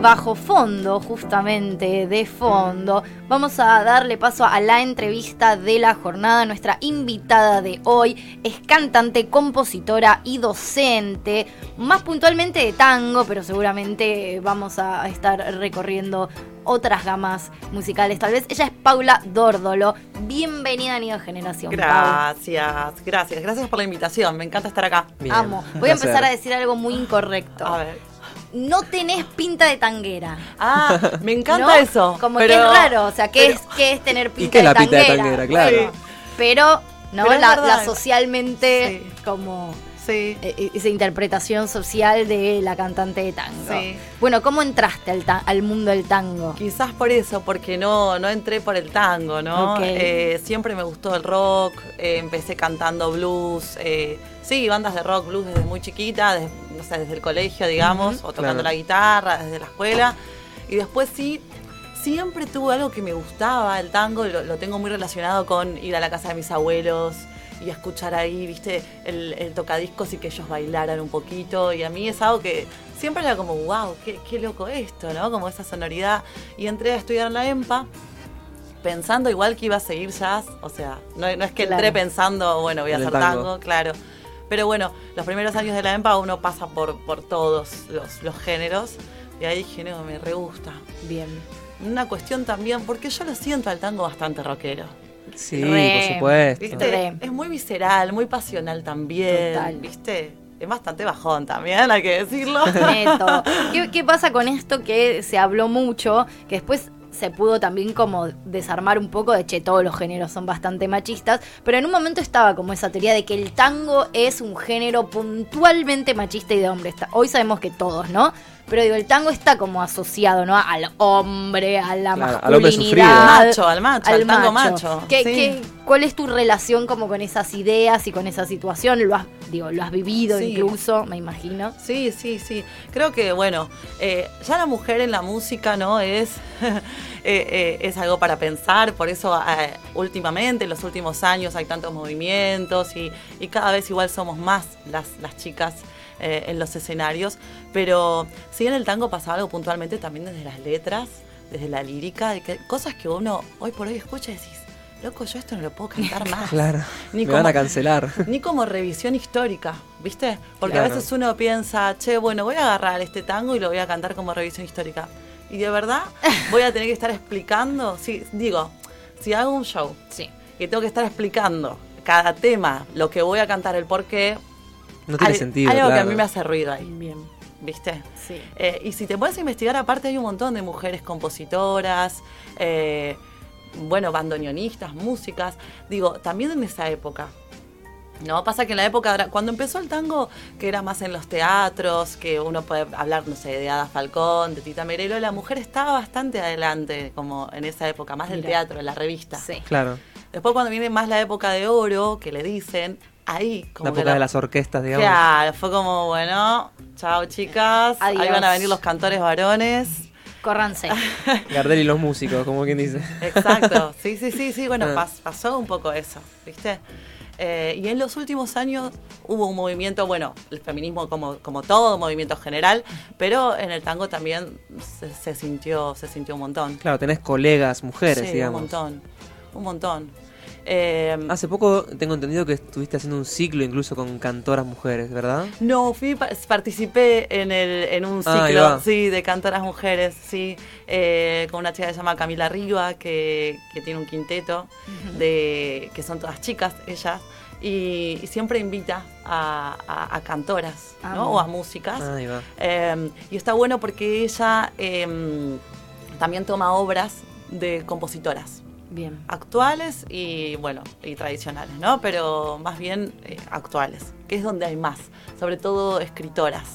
Bajo fondo, justamente de fondo, vamos a darle paso a la entrevista de la jornada. Nuestra invitada de hoy es cantante, compositora y docente, más puntualmente de tango, pero seguramente vamos a estar recorriendo otras gamas musicales tal vez. Ella es Paula Dórdolo. Bienvenida a Nido Generación. Gracias, gracias, gracias por la invitación. Me encanta estar acá. Bien, Amo. Voy a empezar a decir algo muy incorrecto. A ver. No tenés pinta de tanguera. Ah, me encanta ¿no? eso. Como pero- que es raro, o sea, ¿qué, pero- es, qué es tener pinta, qué es de, la pinta de tanguera? tanguera? Claro. Pero, ¿no? Pero la, socialmente, Sí. como Sí. eh, esa interpretación social de la cantante de tango. Sí. Bueno, ¿cómo entraste al, ta- al mundo del tango? Quizás por eso, porque no, no entré por el tango, ¿no? Eh, siempre me gustó el rock, eh, empecé cantando blues, eh, sí, bandas de rock, blues desde muy chiquita, des- no sé, desde el colegio, digamos, o tocando Claro. la guitarra, desde la escuela. Y después sí, siempre tuve algo que me gustaba, el tango, lo, lo tengo muy relacionado con ir a la casa de mis abuelos y escuchar ahí, viste, el, el tocadiscos y que ellos bailaran un poquito. Y a mí es algo que siempre era como, wow, qué, qué loco esto, ¿no? Como esa sonoridad. Y entré a estudiar en la EMPA pensando igual que iba a seguir jazz, o sea, no, no es que Claro. entré pensando, bueno, voy a el hacer tango. tango. claro. Pero bueno, los primeros años de la EMPA uno pasa por, por todos los, los géneros. Y ahí dije, no, me re gusta. Bien. Una cuestión también, porque yo lo siento al tango bastante rockero. Sí, Re. por supuesto. ¿Viste? Re. Es muy visceral, muy pasional también. Total. ¿Viste? Es bastante bajón también, hay que decirlo. Neto. ¿Qué, qué pasa con esto que se habló mucho, que después se pudo también como desarmar un poco de che, todos los géneros son bastante machistas, pero en un momento estaba como esa teoría de que el tango es un género puntualmente machista y de hombre. Está- Hoy sabemos que todos, ¿no? Pero digo, el tango está como asociado, ¿no? Al hombre, a la Claro, masculinidad. Al macho, al macho, al tango macho. ¿Qué- Sí. qué- ¿Cuál es tu relación como con esas ideas y con esa situación? ¿Lo has, digo, lo has vivido Sí. incluso, me imagino? Sí, sí, sí. Creo que, bueno, eh, ya la mujer en la música, ¿no? Es, eh, eh, es algo para pensar, por eso últimamente, en los últimos años, hay tantos movimientos y, y cada vez igual somos más las, las chicas en los escenarios. Pero sí en el tango pasa algo puntualmente también desde las letras, desde la lírica, de que, cosas que uno hoy por hoy escucha y decís, loco, yo esto no lo puedo cantar más. Claro. Ni Me van como- a cancelar. Ni como revisión histórica, ¿viste? Porque a veces uno piensa, che, bueno, voy a agarrar este tango y lo voy a cantar como revisión histórica. Y de verdad voy a tener que estar explicando, si, digo, si hago un show Sí. y tengo que estar explicando cada tema, lo que voy a cantar, el porqué, No tiene hay, sentido. hay algo que a mí me hace ruido ahí, Bien. ¿viste? Sí. Eh, y si te a investigar, aparte hay un montón de mujeres compositoras, eh, bueno, bandoneonistas, músicas. Digo, también en esa época. No, pasa que en la época, cuando empezó el tango, que era más en los teatros, que uno puede hablar, no sé, de Ada Falcón, de Tita Merelo, la mujer estaba bastante adelante, como en esa época, más del Mira. teatro, en la revista. Sí. Claro. Después cuando viene más la época de oro, que le dicen, ahí como La que época la- de las orquestas, digamos. Claro, fue como, bueno, chao chicas, Adiós. ahí van a venir los cantores varones. Córranse. Gardel y los músicos, como quien dice. Exacto, sí, sí, sí, sí, bueno, Ah. pas- pasó un poco eso, ¿viste? Eh, y en los últimos años hubo un movimiento, bueno, el feminismo como, como todo, movimiento general, pero en el tango también se, se sintió, se sintió un montón. Claro, tenés colegas, mujeres, sí, digamos. un montón, un montón. Eh, Hace poco tengo entendido que estuviste haciendo un ciclo incluso con cantoras mujeres, ¿verdad? No, fui, pa- participé en, el, en un Ah, ciclo, sí, de cantoras mujeres, sí, eh, con una chica que se llama Camila Riva, que, que tiene un quinteto, de que son todas chicas, ellas, y, y siempre invita a, a- a cantoras. O a músicas. Ahí va. Eh, y está bueno porque ella eh, también toma obras de compositoras Bien. actuales y bueno y tradicionales no pero más bien eh, actuales que es donde hay más sobre todo escritoras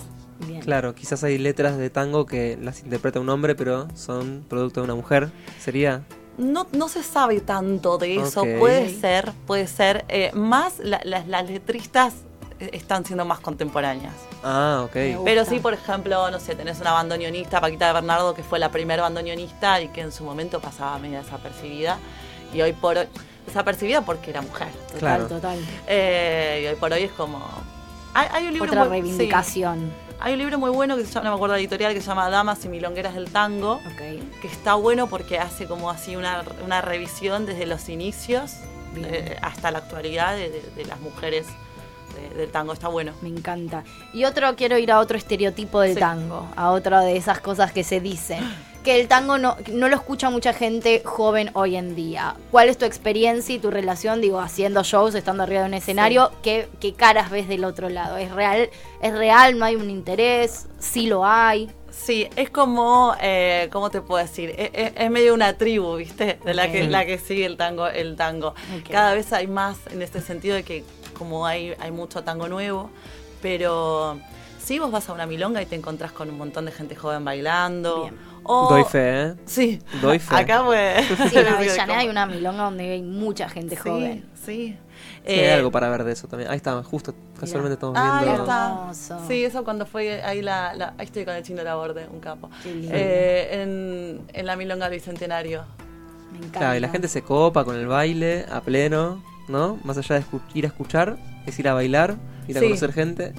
Bien. Claro, quizás hay letras de tango que las interpreta un hombre, pero son producto de una mujer. ¿Sería? no, no se sabe tanto de eso puede ser puede ser eh, más la- las- las letristas están siendo más contemporáneas Ah, ok. Pero sí, por ejemplo, no sé, tenés una bandoneonista, Paquita de Bernardo, que fue la primera bandoneonista y que en su momento pasaba media desapercibida. y hoy por hoy, desapercibida porque era mujer. Total, Claro. total. Eh, y hoy por hoy es como... Hay, hay un libro Otra muy- sí. reivindicación. hay un libro muy bueno que se llama, no me acuerdo la editorial, que se llama Damas y Milongueras del Tango, Ok. que está bueno porque hace como así una, una revisión desde los inicios eh, hasta la actualidad de, de- de las mujeres de- del tango. Está bueno. Me encanta. Y otro, quiero ir a otro estereotipo del Sí. tango, a otra de esas cosas que se dicen. Que el tango no, no lo escucha mucha gente joven hoy en día. ¿Cuál es tu experiencia y tu relación, digo, haciendo shows, estando arriba de un escenario? ¿Qué, qué caras ves del otro lado? ¿Es real? ¿Es real? ¿No hay un interés? ¿Sí lo hay? Sí, es como, eh, ¿cómo te puedo decir? Es, es- es medio una tribu, ¿viste? De la que, la que sigue el tango. El tango. Cada vez hay más en este sentido de que como hay, hay mucho tango nuevo, pero si vos vas a una milonga y te encontrás con un montón de gente joven bailando. Bien. O, Doy fe, ¿eh? Sí, Doy fe. acá pues... Sí, en Avellaneda hay una milonga donde hay mucha gente Sí, joven. sí. Sí, Eh, hay algo para ver de eso también. Ahí está, justo, casualmente estamos Ah, ahí viendo. está. Hermoso. Sí, eso cuando fue ahí la, la- ahí estoy con el chino Laborde, un capo. Qué lindo. Eh, en, en la milonga del bicentenario. Me encanta. Claro, y la gente se copa con el baile a pleno, ¿no? Más allá de escu- ir a escuchar, es ir a bailar, ir a Sí. conocer gente.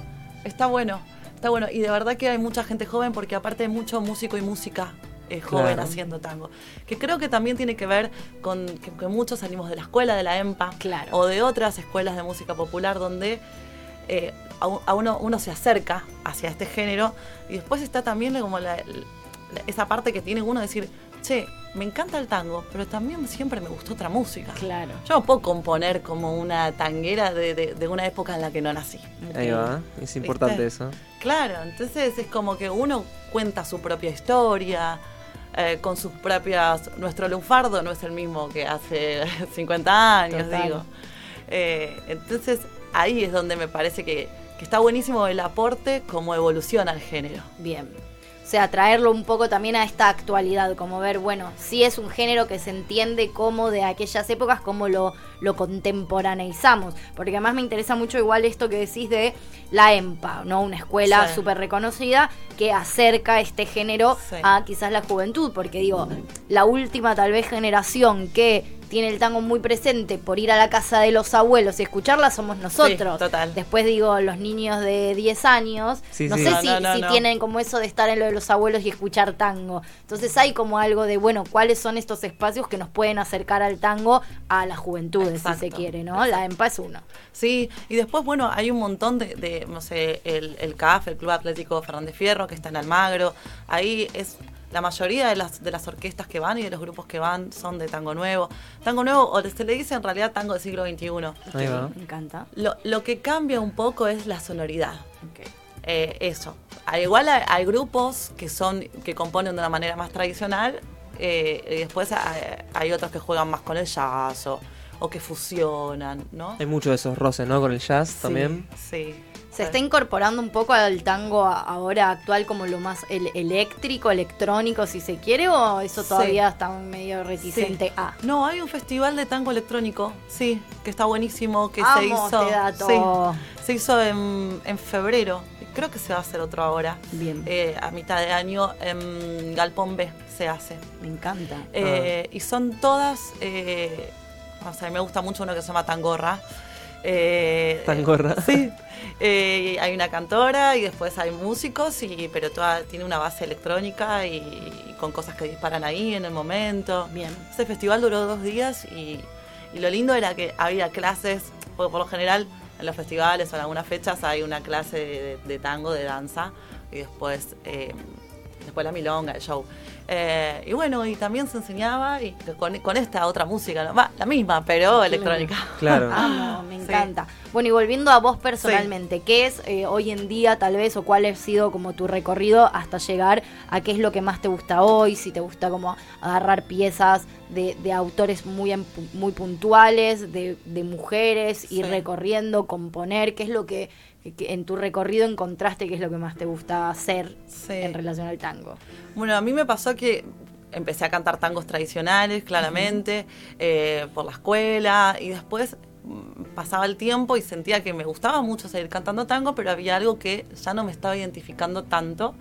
Está bueno, está bueno. Y de verdad que hay mucha gente joven porque aparte hay mucho músico y música eh, joven Claro. haciendo tango. Que creo que también tiene que ver con que, que muchos salimos de la escuela de la EMPA Claro. o de otras escuelas de música popular donde eh, a, a uno, uno se acerca hacia este género y después está también como la- la- esa parte que tiene uno de decir, che, me encanta el tango, pero también siempre me gustó otra música. Claro. Yo no puedo componer como una tanguera de, de- de una época en la que no nací. Ahí va, es importante ¿Viste? eso. Claro, entonces es como que uno cuenta su propia historia, eh, con sus propias... Nuestro lunfardo no es el mismo que hace 50 años, Total. digo. Eh, entonces ahí es donde me parece que, que está buenísimo el aporte como evolución al género. Bien. O sea, traerlo un poco también a esta actualidad, como ver, bueno, si es un género que se entiende como de aquellas épocas, como lo, lo contemporaneizamos. Porque además me interesa mucho igual esto que decís de la EMPA, ¿no? Una escuela Sí. súper reconocida que acerca este género Sí. a quizás la juventud. Porque digo, la última tal vez generación que tiene el tango muy presente por ir a la casa de los abuelos y escucharla somos nosotros. total. Después digo, los niños de 10 años, Sí, no sí. sé No, si, no, no, si no. tienen como eso de estar en lo de los abuelos y escuchar tango. Entonces hay como algo de, bueno, ¿cuáles son estos espacios que nos pueden acercar al tango a las juventudes, si se quiere, ¿no? La EMPA es uno. Sí, y después, bueno, hay un montón de, de, no sé, el, el CAF, el Club Atlético Fernández Fierro, que está en Almagro. Ahí es la mayoría de las, de las orquestas que van y de los grupos que van son de tango nuevo. Tango nuevo, o se le dice en realidad tango del siglo XXI. Me encanta. Lo, lo que cambia un poco es la sonoridad. Eh, eso. Al igual hay, hay grupos que son que componen de una manera más tradicional eh, y después hay, hay otros que juegan más con el jazz o, o que fusionan, ¿no? Hay mucho de esos roces, ¿no? Con el jazz Sí, también. Sí. ¿Se está incorporando un poco al tango ahora actual como lo más el- eléctrico, electrónico, si se quiere, o eso Sí. todavía está medio reticente Sí. a? No, hay un festival de tango electrónico, sí, que está buenísimo, que Amo se hizo. este dato. sí, se hizo en, en febrero. Creo que se va a hacer otro ahora. Bien. Eh, a mitad de año en Galpón B se hace. Me encanta. Eh, Y son todas. Eh, o sea, me gusta mucho uno que se llama Tangorra. Eh, Tangorra. Sí. Eh, hay una cantora y después hay músicos, y, pero toda, tiene una base electrónica y, y con cosas que disparan ahí en el momento. Bien. Ese festival duró dos días y, y lo lindo era que había clases, porque por lo general en los festivales o en algunas fechas hay una clase de, de tango, de danza, y después, eh, después la milonga, el show. Eh, y bueno, y también se enseñaba y con, con esta otra música, ¿no? Va, la misma, pero electrónica. Claro. Amo, me Sí. encanta. Bueno, y volviendo a vos personalmente, ¿qué es eh, hoy en día tal vez o cuál ha sido como tu recorrido hasta llegar a qué es lo que más te gusta hoy? Si te gusta como agarrar piezas de, de autores muy, en- muy puntuales, de, de mujeres, ir Sí. recorriendo, componer, ¿qué es lo que, que en tu recorrido encontraste que es lo que más te gusta hacer Sí. en relación al tango? Bueno, a mí me pasó que empecé a cantar tangos tradicionales, claramente, eh, por la escuela, y después mm, pasaba el tiempo y sentía que me gustaba mucho seguir cantando tango, pero había algo que ya no me estaba identificando tanto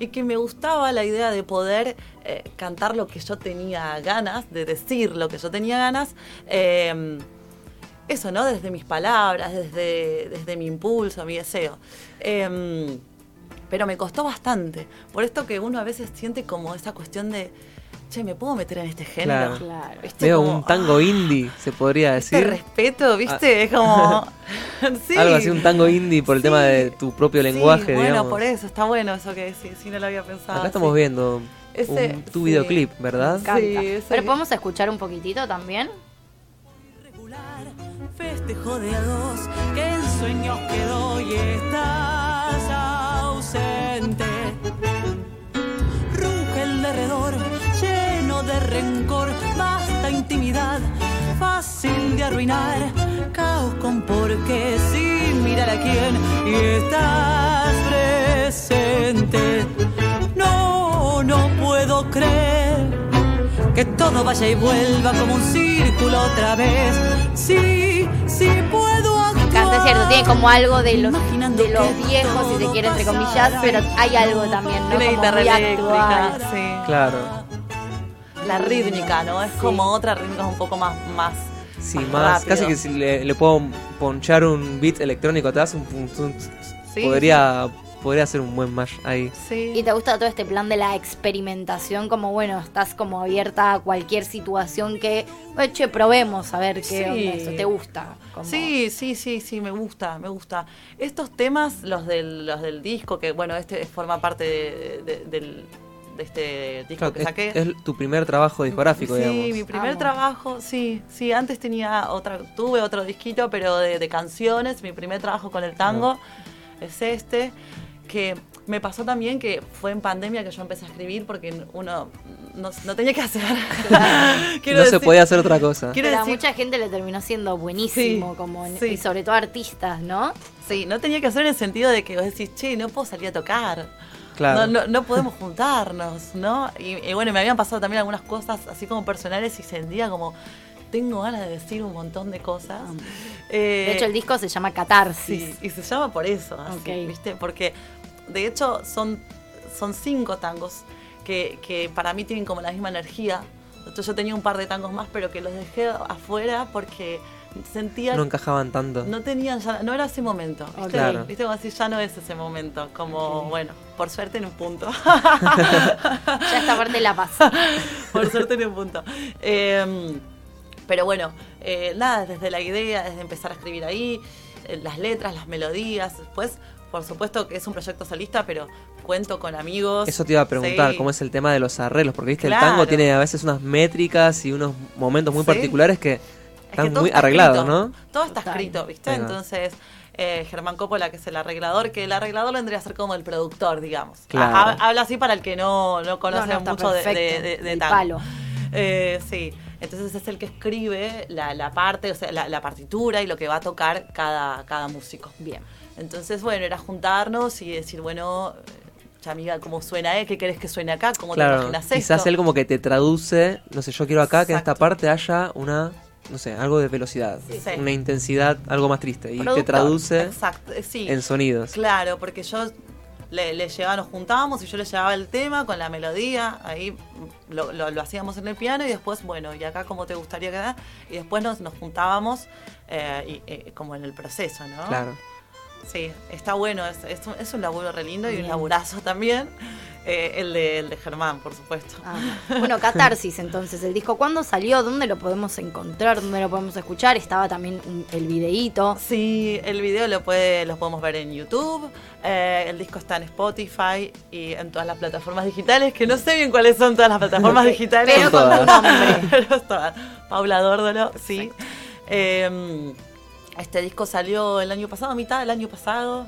y que me gustaba la idea de poder eh, cantar lo que yo tenía ganas, de decir lo que yo tenía ganas. eh, eso, ¿no? Desde mis palabras, desde, desde mi impulso, mi deseo. Eh, pero me costó bastante. Por esto que uno a veces siente como esa cuestión de, che, ¿me puedo meter en este género? Claro. Claro. Veo Como, un tango ah, indie, se podría este decir. respeto, ¿viste? Es como... sí. Algo así, un tango indie por el Sí. tema de tu propio Sí, lenguaje, bueno, digamos. por eso, está bueno eso que decís, sí, no lo había pensado. Acá estamos sí. viendo Ese- un- tu sí. videoclip, ¿verdad? Sí, sí. Pero podemos escuchar un poquitito también. festejo de a dos, que en sueños quedó y estás ausente. Ruge el derredor, lleno de rencor, basta intimidad, fácil de arruinar, caos con por qué, sin mirar a quién, y estás presente. No, no puedo creer que todo vaya y vuelva como un círculo otra vez. Sí, sí puedo es cierto, tiene como algo de los, de los viejos, si se quiere, entre comillas, pero hay algo también, ¿no? Como guitarra muy eléctrica, actual. sí. Claro. La rítmica, ¿no? Es Sí. como otra rítmica un poco más... más Sí, más casi que si le, le puedo ponchar un beat electrónico atrás, un, tum, Sí, podría, podría ser un buen mash ahí. Sí. Y te gusta todo este plan de la experimentación, como bueno, estás como abierta a cualquier situación que, bueno, che, probemos a ver qué Sí. onda eso, ¿te gusta? Como- Sí, sí, sí, sí, me gusta, me gusta. Estos temas, los del, los del disco, que bueno, este forma parte de, de- del- de este disco Claro, que es, saqué. es tu primer trabajo discográfico, sí, digamos. mi primer Amo. trabajo, sí, sí, antes tenía otra, tuve otro disquito, pero de, de canciones, mi primer trabajo con el tango es este, que me pasó también que fue en pandemia que yo empecé a escribir porque uno no, no tenía que hacer. No se podía hacer otra cosa. A mucha gente le terminó siendo buenísimo, Sí, como en- sí. y sobre todo artistas, ¿no? Sí, no tenía que hacer en el sentido de que vos decís, che, no puedo salir a tocar. Claro. No, no, no podemos juntarnos, ¿no? Y, y bueno, me habían pasado también algunas cosas así como personales y sentía como, tengo ganas de decir un montón de cosas. Eh, De hecho, el disco se llama Catarsis. Sí, y se llama por eso, así. ¿viste? Porque de hecho son, son cinco tangos que, que para mí tienen como la misma energía. Entonces yo tenía un par de tangos más, pero que los dejé afuera porque sentía No encajaban tanto. no tenían ya, no era ese momento. ¿viste? Claro. ¿Viste? Como decir, ya no es ese momento. Como, bueno, por suerte en un punto. Ya esta parte la pasó. por suerte en un punto. Eh, pero bueno, eh, nada, desde la idea, desde empezar a escribir ahí, eh, las letras, las melodías. Después, por supuesto que es un proyecto solista, pero cuento con amigos. Eso te iba a preguntar, Sí. ¿cómo es el tema de los arreglos? Porque viste, Claro. el tango tiene a veces unas métricas y unos momentos muy Sí. particulares que Es que están muy está arreglados. ¿no? Todo está Total. escrito, ¿viste? Entonces, eh, Germán Coppola, que es el arreglador, que el arreglador vendría a ser como el productor, digamos. Claro. Ha- ha- habla así para el que no, no conoce No, no, está mucho de, perfecto. de, de- de El tango. palo. Eh, sí, entonces es el que escribe la, la parte, o sea, la, la partitura y lo que va a tocar cada, cada músico. Bien. Entonces, bueno, era juntarnos y decir, bueno, eh, amiga, ¿cómo suena? Eh? ¿Qué querés que suene acá? ¿Cómo te Claro, imaginas esto? quizás él como que te traduce, no sé, yo quiero acá que en esta parte haya una, no sé, algo de velocidad, Sí. una intensidad, algo más triste, y te traduce Exacto, eh, sí. en sonidos. Claro, porque yo le, le llevaba, nos juntábamos y yo le llevaba el tema con la melodía, ahí lo, lo- lo hacíamos en el piano y después, bueno, y acá como te gustaría quedar, y después nos, nos juntábamos eh, y, eh, como en el proceso, ¿no? Claro. Sí, está bueno, es, es, un, es un laburo re lindo y Bien. un laburazo también, eh, el, de, el de Germán, por supuesto. Ah, Bueno, Catarsis, entonces, el disco, ¿cuándo salió? ¿Dónde lo podemos encontrar? ¿Dónde lo podemos escuchar? Estaba también un- el videíto. Sí, el video lo puede, lo podemos ver en YouTube, eh, el disco está en Spotify y en todas las plataformas digitales, que no sé bien cuáles son todas las plataformas digitales. Pero con tu nombre. Pero es todas. Paula Dórdolo, sí. Eh, este disco salió el año pasado, a mitad del año pasado.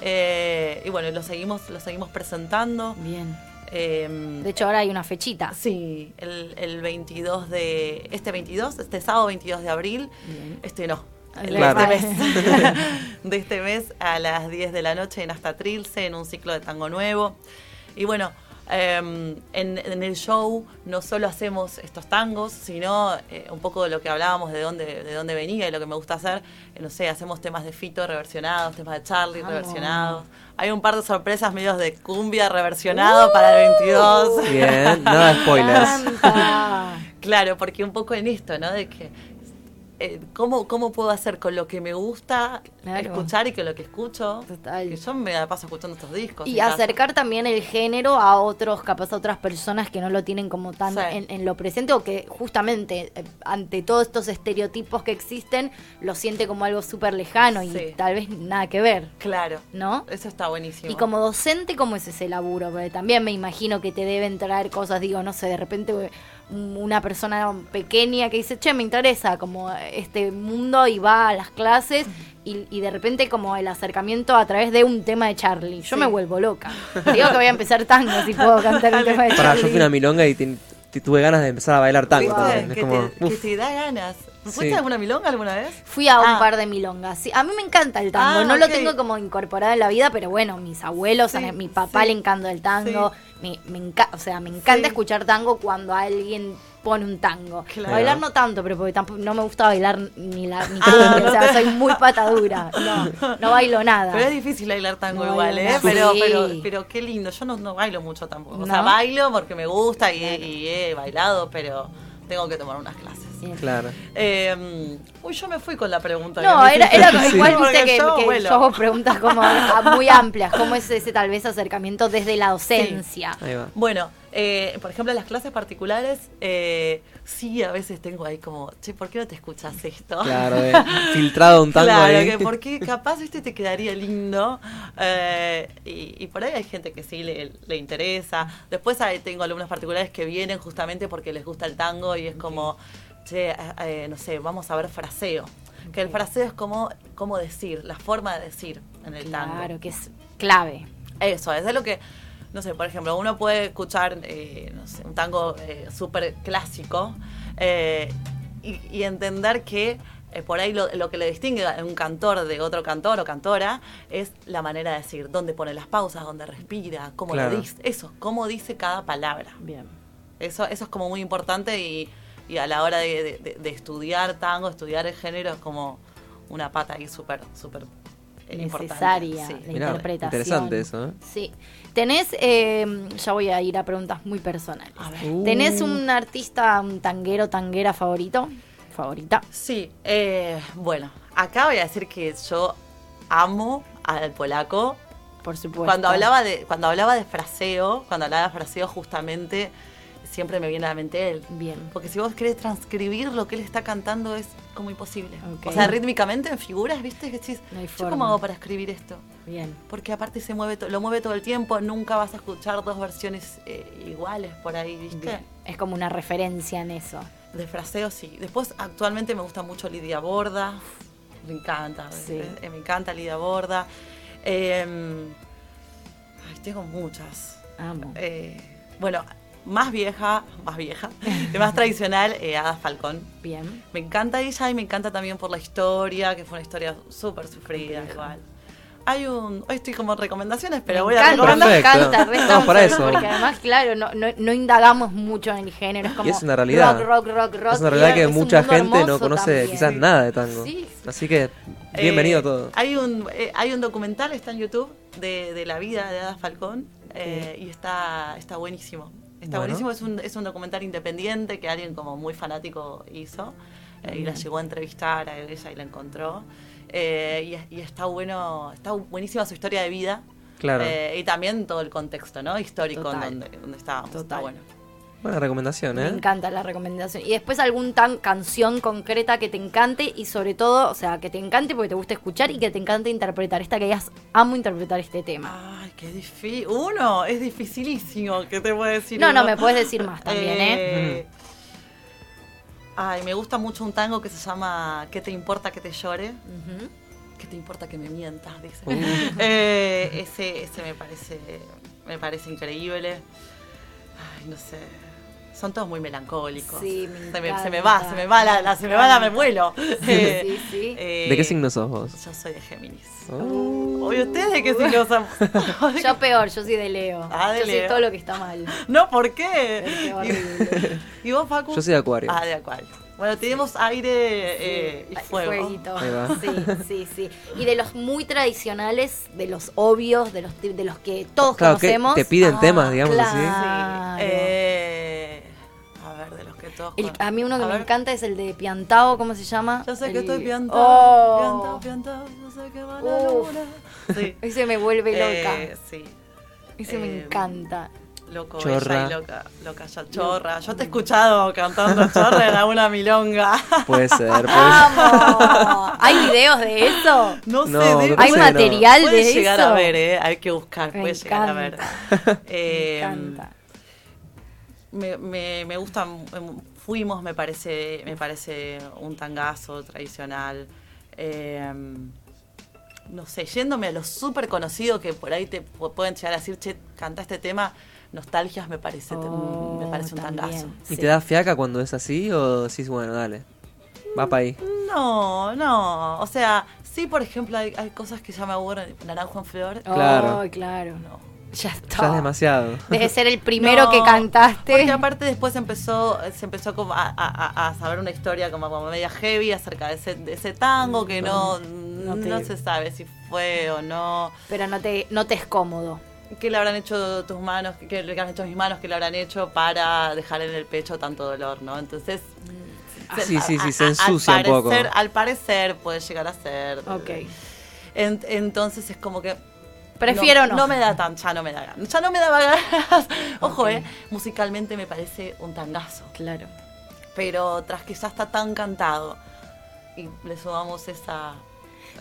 eh, y bueno, lo seguimos, lo seguimos presentando. Bien. Eh, De hecho, ahora hay una fechita. Sí, el, el 22 de. Este 22, este sábado 22 de abril. Bien. Este no. el de Claro. este mes. de este mes a las 10 de la noche en Hasta Trilce, en un ciclo de tango nuevo. Y bueno, Eh, en, en el show no solo hacemos estos tangos, sino eh, un poco de lo que hablábamos de dónde, de dónde venía y lo que me gusta hacer. Eh, no sé, hacemos temas de Fito reversionados, temas de Charlie Vamos. reversionados. Hay un par de sorpresas medios de cumbia reversionado para el 22. Bien, de spoilers. Claro, porque un poco en esto, ¿no? De que eh, ¿cómo, ¿cómo puedo hacer con lo que me gusta Claro. escuchar y con lo que escucho? Total. Que yo me la paso escuchando estos discos. Y acercar también el género a otros, capaz a otras personas que no lo tienen como tan Sí. en, en lo presente o que justamente eh, ante todos estos estereotipos que existen lo siente como algo súper lejano y Sí. tal vez nada que ver, Claro. ¿no? Eso está buenísimo. Y como docente, ¿cómo es ese laburo? Porque también me imagino que te deben traer cosas, digo, no sé, de repente una persona pequeña que dice, che, me interesa como este mundo y va a las clases y, y de repente como el acercamiento a través de un tema de Charlie. Yo Sí. me vuelvo loca. Digo que voy a empezar tango si puedo cantar un tema de Para, Charlie. yo fui una milonga y te- te- tuve ganas de empezar a bailar tango. Es que, como, te, que uf, te da ganas. ¿Fuiste Sí. a alguna milonga alguna vez? Fui a un Ah. par de milongas. Sí, a mí me encanta el tango. Ah, no lo tengo como incorporado en la vida, pero bueno, mis abuelos, Sí, a mi papá sí. le encanta el tango. Me, me enca- o sea, me encanta Sí. escuchar tango cuando alguien pone un tango. Claro. Bailar no tanto, pero porque tampoco no me gusta bailar ni la ni Ah, no o sea, te- soy muy patadura. No, no bailo nada. Pero es difícil bailar tango No igual, ¿eh? Pero, pero, pero qué lindo. Yo no, no bailo mucho tampoco. O sea, bailo porque me gusta y he bailado, pero tengo que tomar unas clases. Claro. Eh, uy, yo me fui con la pregunta. No, era, era Sí. igual viste que, yo que vuelo. yo hago preguntas como muy amplias. ¿Cómo es ese tal vez acercamiento desde la docencia? Ahí va. Bueno, eh, por ejemplo, en las clases particulares, eh, sí, a veces tengo ahí como, che, ¿por qué no te escuchas esto? Claro, eh, filtrado un tango Claro, ahí. que porque capaz este te quedaría lindo. eh, y, y por ahí hay gente que sí le, le interesa. Después ahí tengo alumnos particulares que vienen justamente porque les gusta el tango y es como, che, eh, eh, no sé, vamos a ver fraseo. Que el fraseo es como, como decir, la forma de decir en el tango. Claro, que es clave. Eso, es de lo que, no sé, por ejemplo, uno puede escuchar, eh, no sé, un tango eh, súper clásico eh, y, y entender que eh, por ahí lo, lo que le distingue a un cantor de otro cantor o cantora es la manera de decir, dónde pone las pausas, dónde respira, cómo Claro. lo dice, eso, cómo dice cada palabra. Bien. Eso, eso es como muy importante y, y a la hora de, de- de- de estudiar tango, estudiar el género es como una pata ahí súper, súper eh, importante. necesaria Sí. la Mirá, interpretación. interesante eso, ¿eh? Sí. Tenés, eh, ya voy a ir a preguntas muy personales. A ver. Uh. ¿Tenés un artista, un tanguero, tanguera favorito? Favorita. Sí, eh, bueno, acá voy a decir que yo amo al polaco. Por supuesto. Cuando hablaba de, cuando hablaba de fraseo, cuando hablaba de fraseo justamente, siempre me viene a la mente él. Bien. Porque si vos querés transcribir lo que él está cantando es como imposible. O sea, rítmicamente en figuras, ¿viste? Que decís, No ¿yo cómo hago para escribir esto? Bien. Porque aparte se mueve lo mueve todo el tiempo, nunca vas a escuchar dos versiones eh, iguales por ahí, ¿viste? Bien. Es como una referencia en eso. De fraseo, sí. Después, actualmente me gusta mucho Lidia Borda. Me encanta. Sí. eh, me encanta Lidia Borda. Eh, ay, tengo muchas. Amo. Eh, bueno, más vieja, más vieja, más tradicional, eh, Ada Falcón. Bien. Me encanta ella y me encanta también por la historia, que fue una historia súper sufrida Compleja. igual. Hay un. Hoy estoy como en recomendaciones, pero me voy a encanta, me recomendar. Perfecto. encanta, re Estamos para eso. Porque además, claro, no, no, no indagamos mucho en el género. Es como Y es una realidad. Rock, rock, rock, rock. Es una realidad que es mucha gente no conoce también. quizás nada de tango. Sí. Así que, bienvenido Eh, todo. Hay un, eh, hay un documental, está en YouTube, de, de la vida de Ada Falcón eh, y está, está buenísimo. Está Bueno. buenísimo, es un, es un documental independiente que alguien como muy fanático hizo eh, y la llegó a entrevistar a ella y la encontró. Eh, y, es- y está bueno, está buenísima su historia de vida. Claro. Eh, y también todo el contexto, ¿no? Histórico Total. en donde, donde estábamos. Está bueno. Buena recomendación, Me ¿eh? encanta la recomendación. Y después algún tan canción concreta que te encante y sobre todo, o sea, que te encante porque te gusta escuchar y que te encante interpretar. Esta que digas, amo interpretar este tema. Ay, qué difícil. Uno, es dificilísimo. ¿Qué te puedo decir? No, no, me puedes decir más también, ¿eh? Eh, Ay, me gusta mucho un tango que se llama ¿Qué te importa que te llore? ¿Qué te importa que me mientas? Dice. Uh. Eh, ese, ese me parece me parece increíble. Ay, no sé. Son todos muy melancólicos. Sí, me se, me, se me va, se me va la, la- se me va la, me vuelo. Eh, sí, sí. eh, ¿De qué signo sos vos? Yo soy de Géminis. Oh. ¿Y ustedes de qué signo son? Yo peor, yo soy de Leo. Ah, de yo soy todo lo que está mal. no, ¿por qué? ¿Y vos, Facu? Yo soy de Acuario. Ah, de Acuario. Bueno, tenemos aire eh, y fuego. Sí, sí, sí. Y de los muy tradicionales, de los obvios, de los, ti- de los que todos Claro, que conocemos. te piden Ah, temas, digamos claro. así. Claro. Eh, a ver, de los que todos. El- a mí uno que A me ver. encanta es el de Piantao, ¿cómo se llama? Yo sé que estoy piantado, Oh. piantado, piantado, yo sé que va la luna. Sí. Ese me vuelve loca. Eh, sí. Ese me eh, encanta. Loco, Chorra. ella y loca, loca ya chorra. Yo te he escuchado cantando chorra en alguna milonga. Puede ser, puede ser. ¡Vamos! ¿Hay videos de eso? No sé, No, de- me ¿Hay parece que no. material puede de llegar eso? a ver, eh. Hay que buscar, Me puede llegar a ver. encanta. Eh, Me encanta. Me, me, me gusta, em, fuimos, me parece, me parece un tangazo tradicional. Eh, no sé, yéndome a lo súper conocido que por ahí te pu- pueden llegar a decir, che, canta este tema, nostalgias me parece, Oh, me parece un también. tangazo. ¿Y Sí. te da fiaca cuando es así o decís, bueno, dale? Va para ahí. No, no, o sea, sí, por ejemplo, hay, hay cosas que ya me aburren, Naranjo en Flor, Claro. Oh, claro. no. Ya está. Ya es demasiado. Debe ser el primero No, que cantaste. Porque aparte después empezó, se empezó como a, a- a- saber una historia como, como media heavy acerca de ese, de ese tango que no, No no, te- se sabe si fue o no. Pero no te, no te es cómodo. ¿Qué le habrán hecho tus manos? ¿Qué le han hecho mis manos? ¿Qué le habrán hecho para dejar en el pecho tanto dolor? ¿no? Entonces. se- Sí, sí, sí, se ensucia al un poco. Al parecer puede llegar a ser. Ok. En- entonces es como que Prefiero no. No me da tan, ya no me da ganas. Ya no me daba ganas. Ojo, eh, musicalmente me parece un tangazo. Claro. Pero tras que ya está tan cantado y le sumamos esa,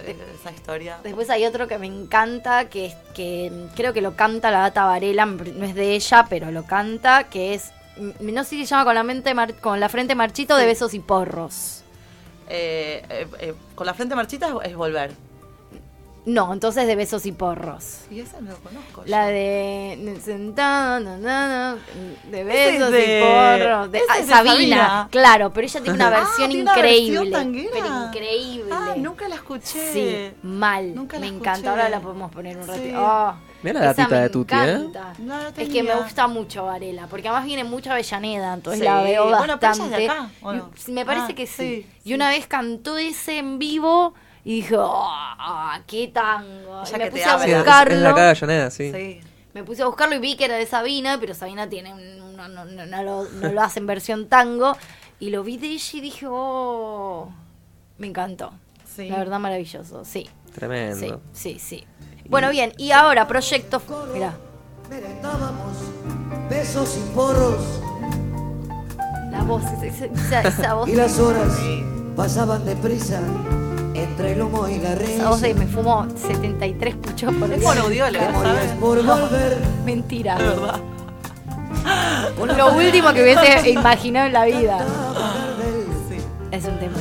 esa historia. Después hay otro que me encanta, que, es, que creo que lo canta la Gata Varela, no es de ella, pero lo canta, que es, no sé si se llama con la, mente mar- con la frente marchito de besos y porros. Eh, eh, eh, con la frente marchita es, es volver. No, entonces de besos y porros. Y esa no lo conozco. La yo. de sentada, na, na, na, de besos es de- y porros. De, ah, es de Sabina, Sabina. claro, pero ella tiene una Ah, versión tiene una increíble. versión tanguera. pero increíble. Ah, nunca la escuché. Sí, mal. Nunca me la encanta. escuché. Ahora la podemos poner un Sí. ratito. Ah, Mirá la me de Tuti, ¿eh? encanta. No Es que me gusta mucho Varela, porque además viene mucha Avellaneda, entonces Sí. la veo Bueno, pero ella es bastante. de acá, ¿o no? Me parece Ah, que sí. sí, Y una vez cantó ese en vivo y dije, ¡ah, qué tango! Ya Y me que te puse a habla. Sí, es, buscarlo. la cara de Llaneda, sí. Sí. Me puse a buscarlo y vi que era de Sabina, pero Sabina tiene no, no, no, no lo, no lo hace en versión tango. Y lo vi de ella y dije, oh, me encantó. Sí. La verdad, maravilloso, sí. Tremendo. Sí, sí, sí. Bueno, bien, y ahora, proyecto. Mira, Merendábamos besos y porros la voz, esa, esa- esa voz. y las horas pasaban deprisa entre el humo y la Esa voz de risa. me fumo 73 puchos por Es día. monoaudiole, Morías ¿sabes? por volver. Mentira. De verdad. Lo último que hubiese imaginado en la vida. Sí. Es un tema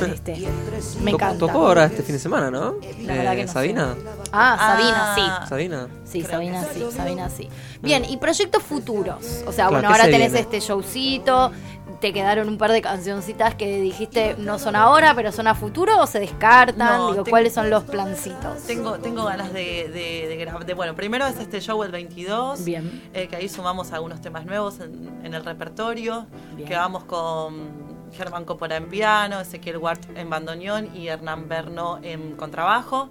sí Me encanta. Tocó ahora este fin de semana, ¿no? La verdad Eh, que no sé. Sabina. Ah, Sabina, Ah. sí. Sabina. Sí, Creo Sabina sí, Sabina sí. Bien, y proyectos futuros. O sea, Claro, bueno, ¿qué ahora se tenés viene? este showcito, te quedaron un par de cancioncitas que dijiste no son ahora, pero son a futuro o se descartan. No, Digo, tengo- ¿cuáles son los plancitos? Tengo, tengo ganas de, de, de grabar. de- bueno, primero es este show el 22. Bien. eh, que ahí sumamos algunos temas nuevos en, en el repertorio. Bien. Que vamos con Germán Coppola en piano, Ezequiel Ward en bandoneón y Hernán Berno en contrabajo.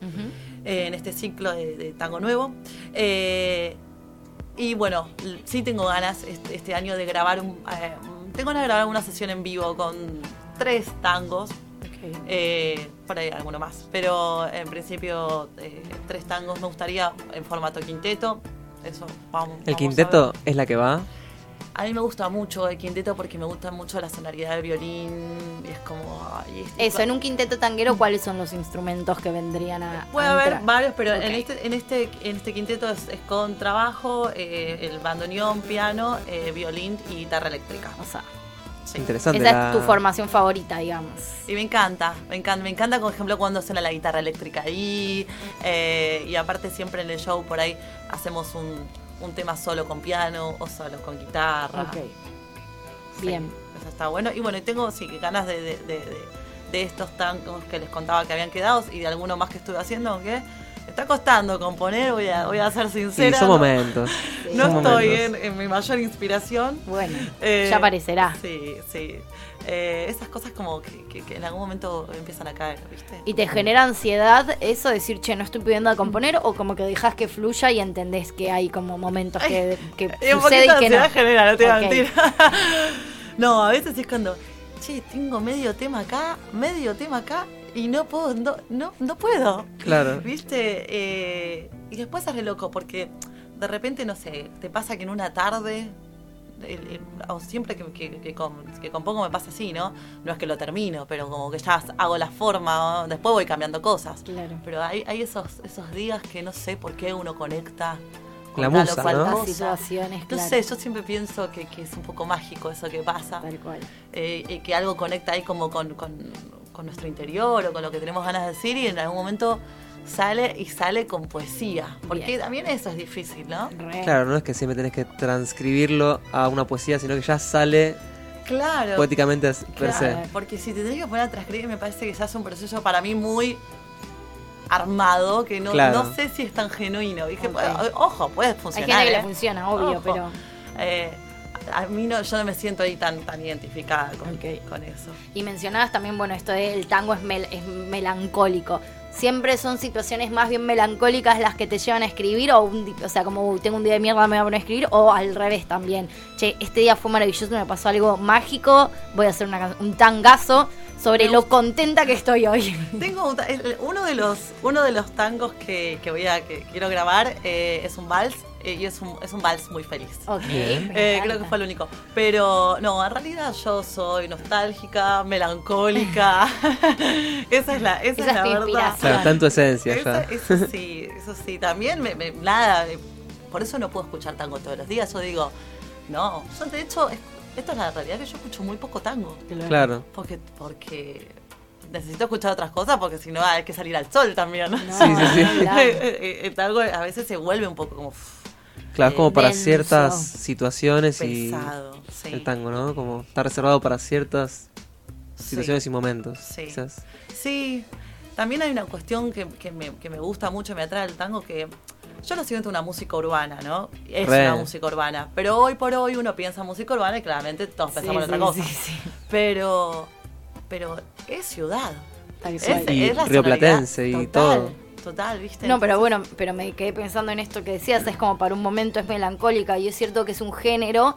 Eh, en este ciclo de, de tango nuevo. Eh, y bueno, sí tengo ganas este, este año de grabar un. eh, tengo ganas de grabar una sesión en vivo con tres tangos. Eh, por ahí alguno más. Pero en principio, eh, tres tangos me gustaría en formato quinteto. Eso, vamos. El vamos a quinteto ver. es la que va. A mí me gusta mucho el quinteto porque me gusta mucho la sonoridad del violín. Y es como. ay, Eso, en un quinteto tanguero, ¿cuáles son los instrumentos que vendrían a, Puede a haber entrar? varios, pero en este en este en este quinteto es, es con trabajo, eh, el bandoneón, piano, eh, violín y guitarra eléctrica. O sea, Sí. Interesante. esa la- es tu formación favorita, digamos. Y me encanta, me encanta, me encanta, por ejemplo, cuando suena la guitarra eléctrica ahí. eh, y aparte siempre en el show por ahí hacemos un, un tema solo con piano o solo con guitarra. Ok. Sí, Bien. eso está bueno. Y bueno, y tengo sí, ganas de, de, de- de- de estos tangos que les contaba que habían quedado y de alguno más que estuve haciendo, aunque está costando componer, voy a, voy a ser Sí, sincera. son ¿no? momentos. No son estoy momentos. en, en mi mayor inspiración. Bueno, Eh, ya aparecerá. Sí, sí. Eh, esas cosas como que, que- que en algún momento empiezan a caer, ¿viste? ¿Y te genera ansiedad eso, decir, che, no estoy pudiendo a componer? ¿O como que dejas que fluya y entendés que hay como momentos que, que Y un sucede poquito y de que no? ansiedad genera, no te voy a mentir. no, a veces es cuando, che, tengo medio tema acá, medio tema acá, y no puedo, no, no, no puedo. Claro. ¿Viste? Eh, y después es re loco, porque de repente, no sé, te pasa que en una tarde, el- el- o siempre que, que- que com- que compongo me pasa así, ¿no? No es que lo termino, pero como que ya hago la forma, ¿no? después voy cambiando cosas. Claro. Pero hay, hay esos, esos días que no sé por qué uno conecta. La musa, cual ¿no? Situaciones, No claro. sé, yo siempre pienso que, que es un poco mágico eso que pasa. Tal cual. eh, y que algo conecta ahí como con, con- con nuestro interior o con lo que tenemos ganas de decir y en algún momento sale y sale con poesía. Porque Bien. también eso es difícil, ¿no? Re. Claro, no es que siempre tenés que transcribirlo a una poesía, sino que ya sale Claro. poéticamente per Claro, se. porque si te tenés que poner a transcribir me parece que se hace un proceso para mí muy armado que no, Claro. no sé si es tan genuino. Dije, Ok. bueno, ojo, puede Hay funcionar. gente que le ¿eh? funciona, obvio, Ojo. pero... Eh, a mí no, yo no me siento ahí tan, tan identificada con, con eso. Y mencionabas también, bueno, esto del tango es, mel- es melancólico. Siempre son situaciones más bien melancólicas las que te llevan a escribir, o, un, o sea, como "Uy, tengo un día de mierda, me voy a poner a escribir, o al revés también. Che, este día fue maravilloso, me pasó algo mágico, voy a hacer una un tangazo sobre lo contenta que estoy hoy. Tengo un uno de los uno de los tangos que, que voy a que quiero grabar eh, es un vals eh, y es un, es un vals muy feliz. ok, Bien. me Eh, creo que fue el único. Pero no, en realidad yo soy nostálgica, melancólica. esa es la, esa Esa es la verdad. Claro, está en tu esencia Eso, ya. eso sí, eso sí. También me, me- nada, eh, por eso no puedo escuchar tango todos los días. Yo digo, no, yo de hecho, es- esto es la realidad que yo escucho muy poco tango. Claro. Porque, porque necesito escuchar otras cosas porque si no hay que salir al sol también. No, Sí, sí, sí. claro. el tango a veces se vuelve un poco como Claro, es como para denso. ciertas situaciones y sí. el tango, ¿no? Como está reservado para ciertas situaciones y momentos. Sí. quizás. Sí, también hay una cuestión que, que me, que me gusta mucho, me atrae el tango, que yo lo siento una música urbana, ¿no? Es Re. una música urbana, pero hoy por hoy uno piensa en música urbana y claramente todos pensamos en otra cosa. sí, sí. Pero, pero es ciudad. Es, cual. Y es la rioplatense sonoridad y total, todo. Total, ¿viste? No, pero bueno, pero me quedé pensando en esto que decías, es como para un momento es melancólica y es cierto que es un género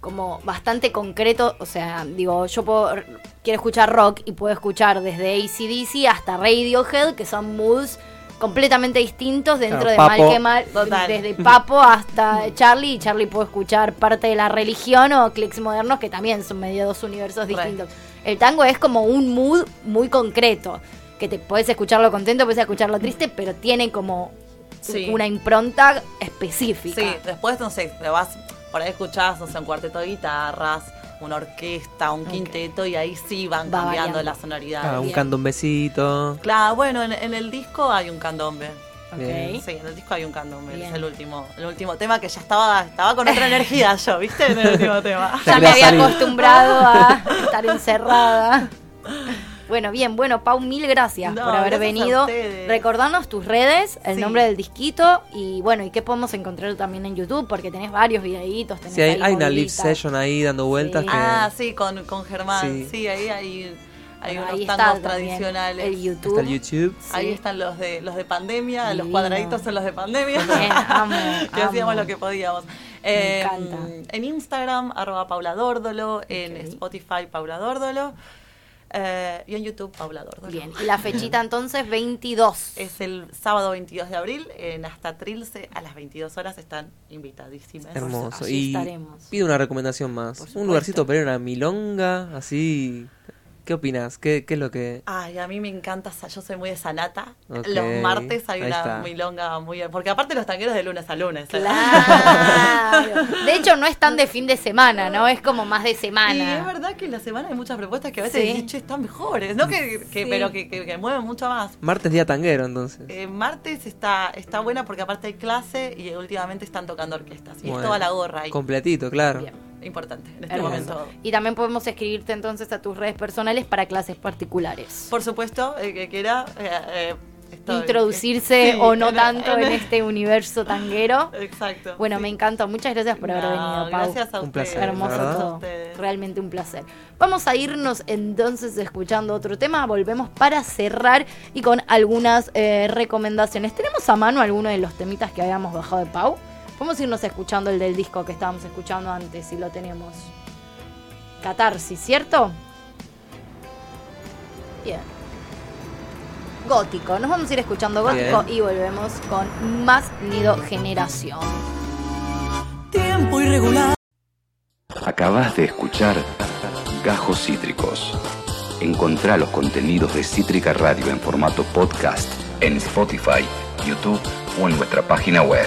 como bastante concreto, o sea, digo, yo puedo, quiero escuchar rock y puedo escuchar desde ACDC hasta Radiohead, que son moods completamente distintos dentro Claro, de Papo. Mal que Mal, Total. desde Papo hasta Charlie, y Charlie puede escuchar parte de la religión o clics modernos que también son medio dos universos distintos. El tango es como un mood muy concreto, que te puedes escucharlo contento, puedes escucharlo triste, pero tiene como Sí. una impronta específica. Sí, después, no sé, te vas, por ahí escuchás, no sé, un cuarteto de guitarras, una orquesta, un quinteto, y ahí sí van Va cambiando variando. las sonoridades. Ah, un bien. candombecito. Claro, bueno, en, en el disco hay un candombe. Ok. Bien. Sí, en el disco hay un candombe. Bien. Es el último, el último tema que ya estaba, estaba con otra energía yo, ¿viste? En el último tema. Ya me había acostumbrado a estar encerrada. Bueno, bien, bueno, Pau, mil gracias No, por haber gracias a venido. ustedes. Recordarnos tus redes, el Sí. nombre del disquito y bueno, y qué podemos encontrar también en YouTube, porque tenés varios videitos. Tenés Sí, hay, ahí hay una live session ahí dando vueltas Sí. que... Ah, sí, con, con Germán. Sí. Sí. ahí hay, hay Bueno, unos tangos tradicionales. El YouTube. Está el YouTube. Ahí están los de los de pandemia, los cuadraditos son los de pandemia. Bien, amo, que hacíamos amo. lo que podíamos. Me Eh, encanta. En Instagram, arroba Paula Dórdolo, en. Spotify, Paula Dórdolo, eh, y en YouTube, Paula Dórdolo. Bien, y la fechita entonces 22. Es el sábado 22 de abril, en Hasta Trilce, a las 22 horas están invitadísimas. Hermoso. allí Y estaremos. pido una recomendación más. Un lugarcito para ir a una milonga, así... ¿Qué opinas? ¿Qué, ¿Qué es lo que...? Ay, a mí me encanta, yo soy muy de sanata. Ok, Los martes hay una está. milonga muy... Porque aparte los tangueros de lunes a lunes. ¿eh? Claro. De hecho, no es tan de fin de semana, ¿no? Es como más de Y es semana. verdad que en la semana hay muchas propuestas que a veces Sí. decís, "Che, están mejores, ¿no? Que, que- Sí. Pero que, que- que mueven mucho más. Martes día tanguero, entonces. Eh, martes está, está buena porque aparte hay clase y últimamente están tocando orquestas. Y es Bueno, toda la gorra ahí. Completito, claro. Bien. Importante en este Hermoso. momento. Y también podemos escribirte entonces a tus redes personales para clases particulares. Por supuesto, el que quiera eh, eh, estoy- Introducirse Sí, o no en- tanto en, en- este universo tanguero. Exacto. Bueno, sí. me encanta. Muchas gracias por haber No, venido, Pau. Gracias a Un ustedes. placer, Hermoso todo. Realmente un placer. Vamos a irnos entonces escuchando otro tema. Volvemos para cerrar y con algunas eh, recomendaciones. ¿Tenemos a mano alguno de los temitas que habíamos bajado de Pau? Podemos irnos escuchando el del disco que estábamos escuchando antes, si lo tenemos. Catarsis, ¿cierto? Bien. Gótico. Nos vamos a ir escuchando gótico Bien. y volvemos con más Nido Generación. Tiempo irregular. Acabas de escuchar Gajos Cítricos. Encontrá los contenidos de Cítrica Radio en formato podcast en Spotify, YouTube o en nuestra página web.